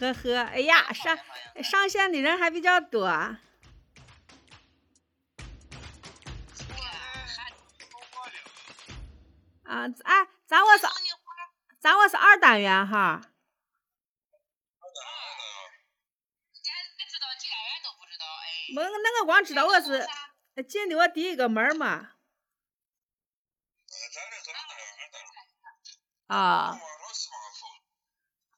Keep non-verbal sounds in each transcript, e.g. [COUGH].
呵呵，哎呀，上上线的人还比较多。啊，哎，咱我是咱我是二单元哈。我那个光知道我是进的我第一个门嘛。啊。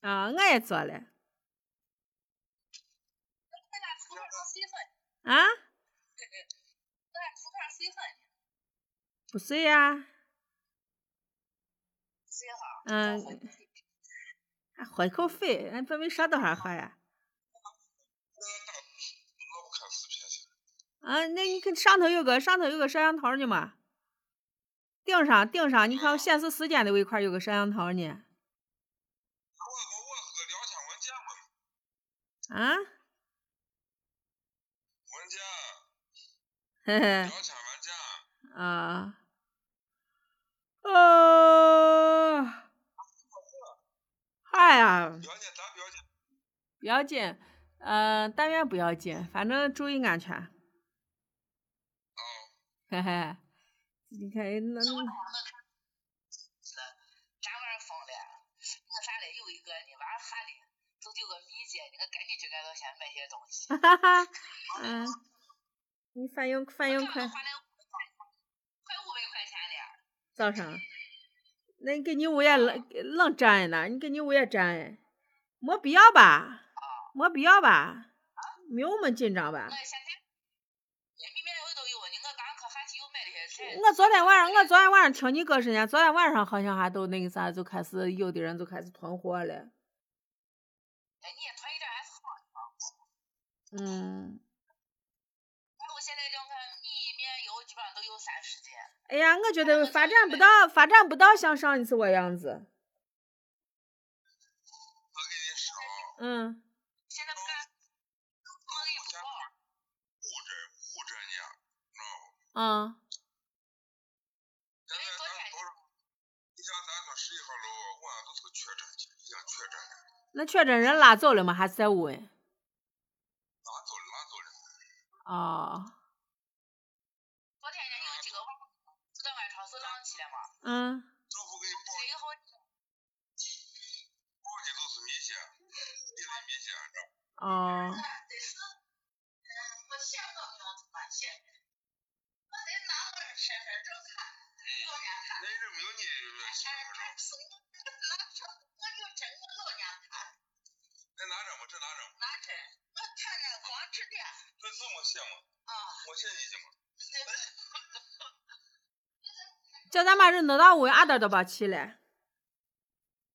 啊，我也做了。啊？不碎呀。嗯。还喝一口水，俺准备上多少盒呀？啊，那你看上头有个上头有个摄像头呢嘛？顶上顶上，你看显示时间的那块有个摄像头呢。啊？玩家。嘿嘿。两千文件。啊。哦。嗨呀。不要紧，嗯，但愿不要紧，反正注意安全。啊。嘿嘿，你看那。哈哈哈，嗯，你反应反应快。快五百块钱了。早上，那你给你物业愣愣占呢？你给你物业占，没必要吧？没必要吧？没有那么紧张吧？我昨天晚上，我昨天晚上听你哥说呢，昨天晚上好像还都那个啥，就开始有的人就开始囤货了。嗯。哎呀，我觉得发展不到，发展不到像上一次我样子。我跟你说。嗯。现在不干。我给你报。护着护着呢，知道不？嗯。那确诊人拉走了吗？还是在屋哎？拉走了，拉走了？哦。昨天人有几个网，四个外超市浪起来嘛。嗯。政府给你报的，报的都是密接，地理密接，知道哦。那人没有你这拿着吗？这哪整？哪整，我看着光吃的。这这么写吗？啊。我写你行吗？[LAUGHS] 叫咱妈这弄到屋，俺这都把起来。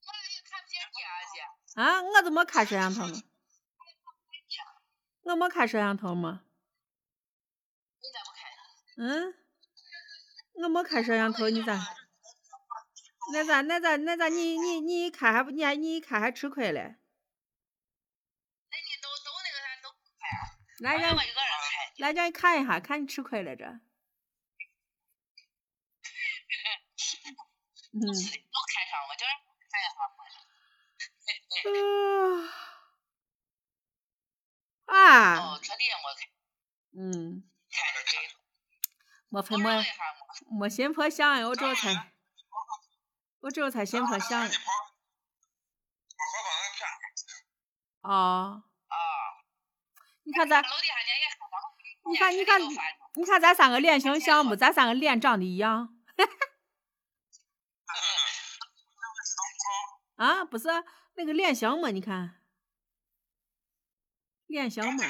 我也看不见你啊！我怎么开摄像头呢？我没开摄像头吗？你咋不开？嗯。我没开摄像头，你咋？那咋那咋那咋？你你你一开还不你还你一开还吃亏嘞？来让来让你看一下，看你吃亏了着。[LAUGHS] 嗯。都开上，我叫人看一下。[LAUGHS] 啊。嗯。没分没没心破想呀，我这才我这才心破想。哦。你看咱，你看你看你看咱三个脸型像不？咱三个脸长得一样。啊，不是那个脸型嘛？你看，脸型嘛。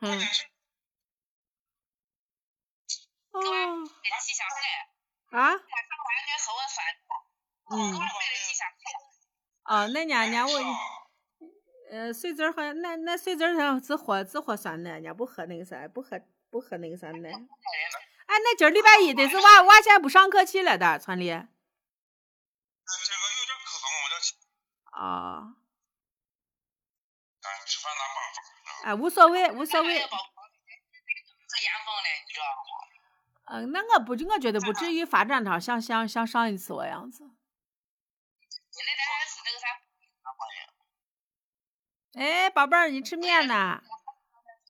嗯。哦。啊？嗯。哦，那年年我。呃，水籽儿好像那那水籽儿上只喝只喝酸奶，人家不喝那个啥，不喝不喝那个啥奶。哎，那今儿礼拜一得是娃娃现在不上课去了的，村里。这个有点可动，我这哦，俺吃饭拿办法。哎，无所谓，无所谓。嗯，那我不，我觉得不至于发展到像像像上一次我样子。哎，宝贝儿，你吃面呢？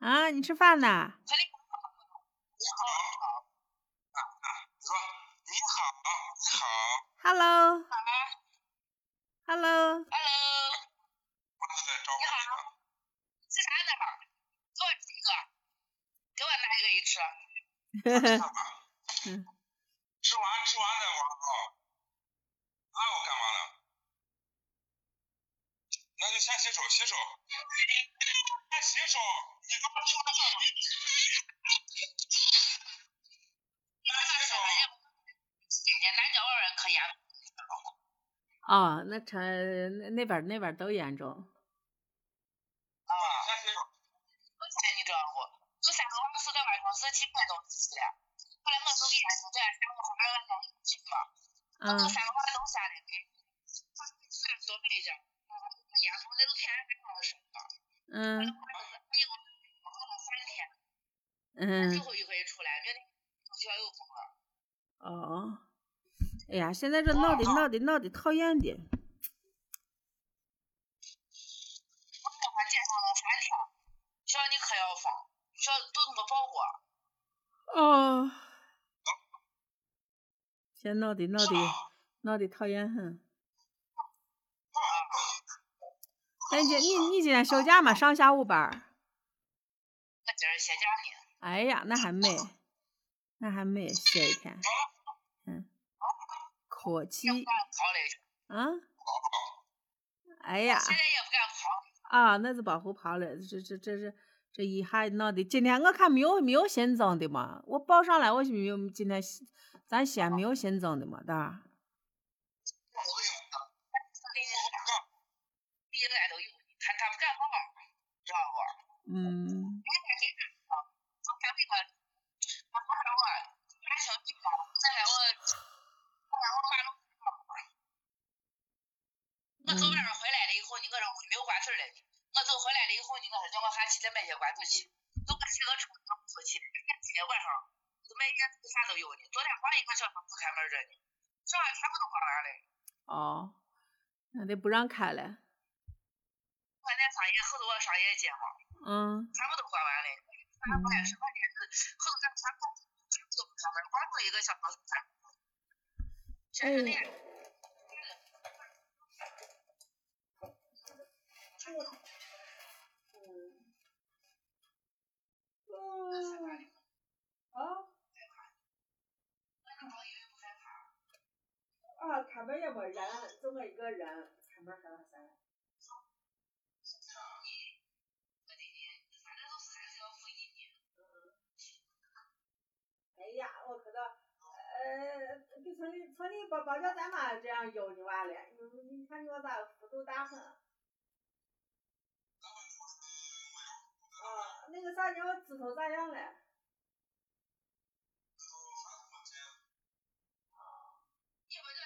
啊，你吃饭呢？村里你好，说你好，你好，Hello，Hello，好，Hello，我是在找你好。吃啥呢？给我吃一个，给我拿一个一吃。[LAUGHS] 吃完吃完再玩啊。那我干嘛呢？那就先洗手，洗手。先洗手，你给我听话。先洗手。今天南郊外可严重哦，那成那那边那边都严重。啊，先洗手。昨天你知道不？有三个娃死在外头，十七块多死的。后来我走给验出，这三个娃儿晚上去嘛，我嗯嗯最后一回出来，明天学校又封了。哦，哎呀，现在这闹的闹的闹的讨厌的。我给他介绍了三天，学校你可要封，学校都那么保护。哦，现在闹的闹的闹的讨厌很。那今你你今天休假吗？上下午班儿？我今儿歇假呢，哎呀，那还没，那还没歇一天。嗯，可气啊！哎呀。啊，那是保护跑了，这这这这这一下闹的，今天我看没有没有新增的嘛，我报上来我是没有今天咱西安没有新增的嘛，对吧？应该都有，他他不敢跑，知道不？嗯我没有关门了，我走回来了以后，你我说叫我喊起来买些关头去，都我骑个车上出去，今天晚上都买烟啥都有呢，昨天晃一个小时不开门着呢，小孩全部都关完了。哦，那得不让开了，我那商业后头我商业街嘛，嗯。全部都关完了，反正不开什么店子，后头咱全部全部都不开门，光走一个小时才。全是店。啊啊，开门也没人，就我一个人，开门还要啥？哎呀，我可到，呃，给村里村里包包叫咱妈这样悠你娃了，你你看你娃咋幅度大很？那个啥，你我指头咋样了？一会儿叫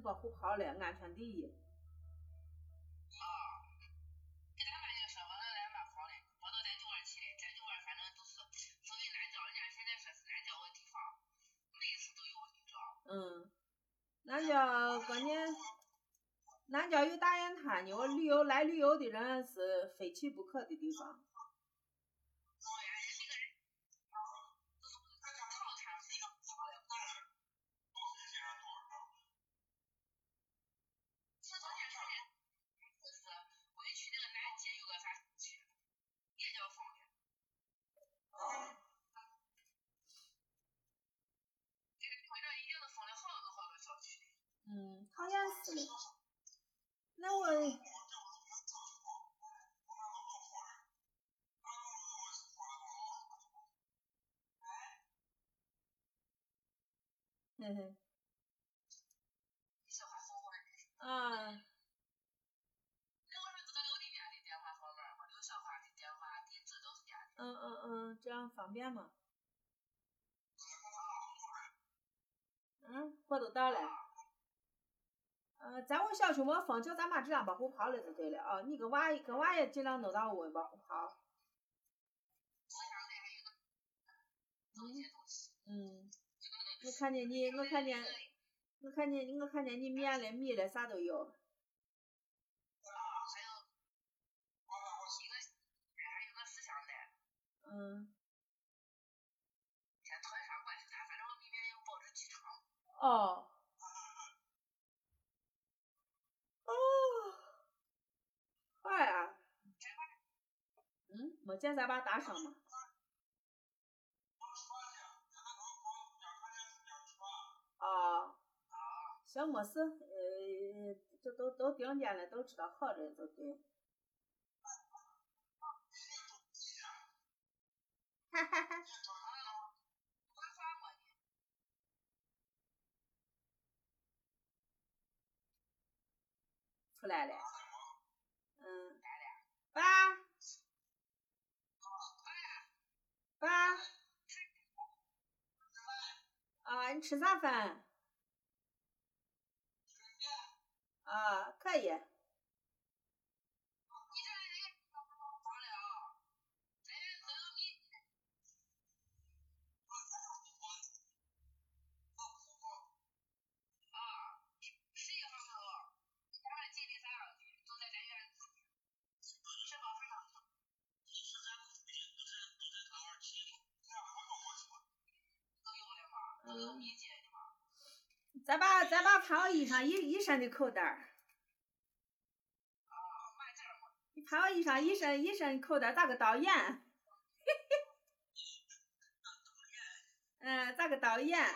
是保护好了，安全第一。啊，给咱妈就说我那咱妈好嘞，我都在九二去的，在九二反正都是所谓南郊，人家现在说是南郊个地方，每次都有，你知道。嗯，南郊关键，南郊有大雁滩呢，我旅游来旅游的人是非去不可的地方。那我。嘿嘿。啊。嗯嗯嗯，这样方便吗？嗯，货都到了。呃，在我小区没封，叫咱妈质量保护好了就对了啊！你跟娃跟娃也尽量弄到我保护好。嗯。我看见你，我看见，我看见，我看见你面了、米了，啥都有。嗯。哦。哦。快啊！嗯，没见咱爸打声吗？啊。行，没事，呃，这都都顶见了，都知道好着就对。哈哈哈。出来了。吃啥饭？啊，可以。再把咱把穿我衣裳一一身的口袋儿，你穿我衣裳一身一身口袋咋个导演？嘿嘿，嗯，咋个导演？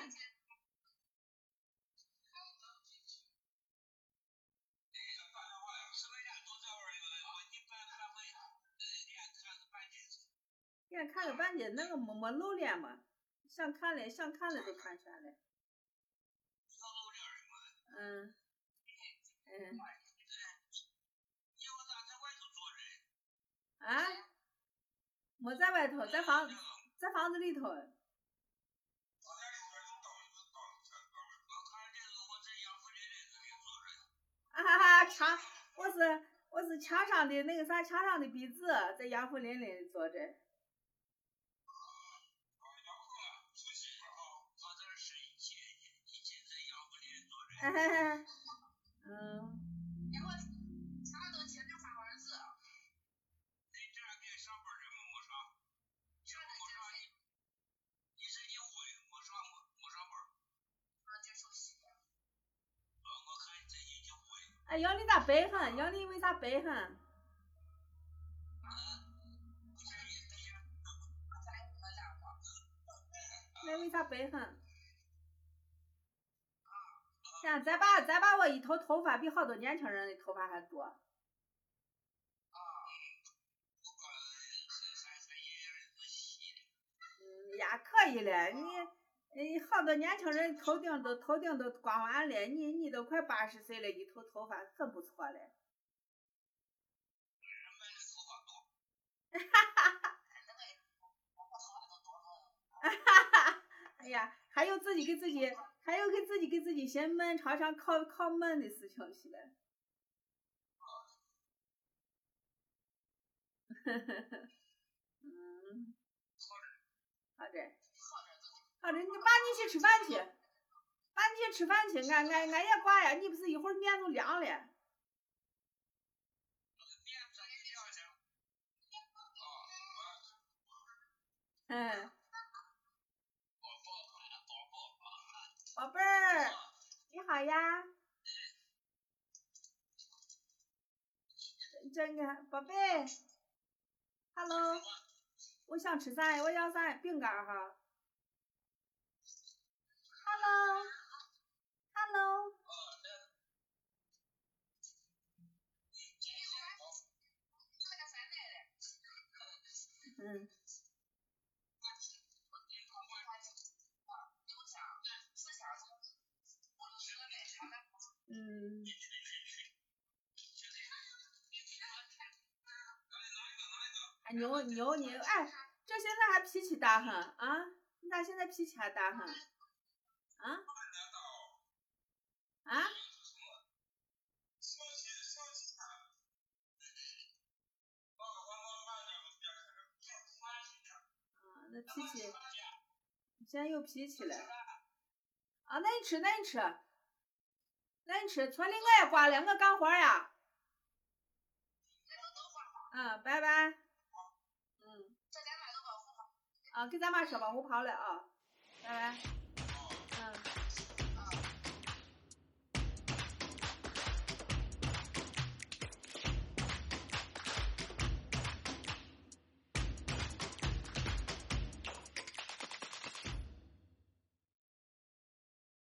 连看个半截，那个没没露脸嘛？想看了，想看了就看全嘞。嗯。嗯。啊？没在外头，在房，在房子里头。啊哈哈，墙，我是我是墙上的那个啥，墙上的壁纸，在杨府林里坐着。哈哈哈，嗯。哎，杨丽咋白很？杨丽为啥白很？那为啥白很？现在把再把我一头头发比好多年轻人的头发还多。嗯呀，可以了，你，嗯，好多年轻人头顶都头顶都刮完了，你你都快八十岁了，一头头发很不错了。哈哈哈！哈哈哈！哎呀，还有自己给自己。还有给自己给自己寻门，常常靠靠闷 [LAUGHS] 的事情去了。呵呵呵，嗯，好的，好的，你爸你去吃饭去，爸你去吃饭去，俺俺俺也挂呀，你不是一会儿面都凉了。嗯。宝贝儿，你好呀。真的，宝贝，Hello，我想吃啥？我要啥饼干哈。Hello，Hello。嗯。嗯。哎，牛牛牛，哎，这现在还脾气大很啊？你咋现在脾气还大很？啊？啊？那脾气，现在有脾气了。啊，那你吃，那你吃，那你吃。村里我也挂了，我干活呀。嗯，拜拜。嗯。啊，给咱妈说吧，我跑了啊，拜拜。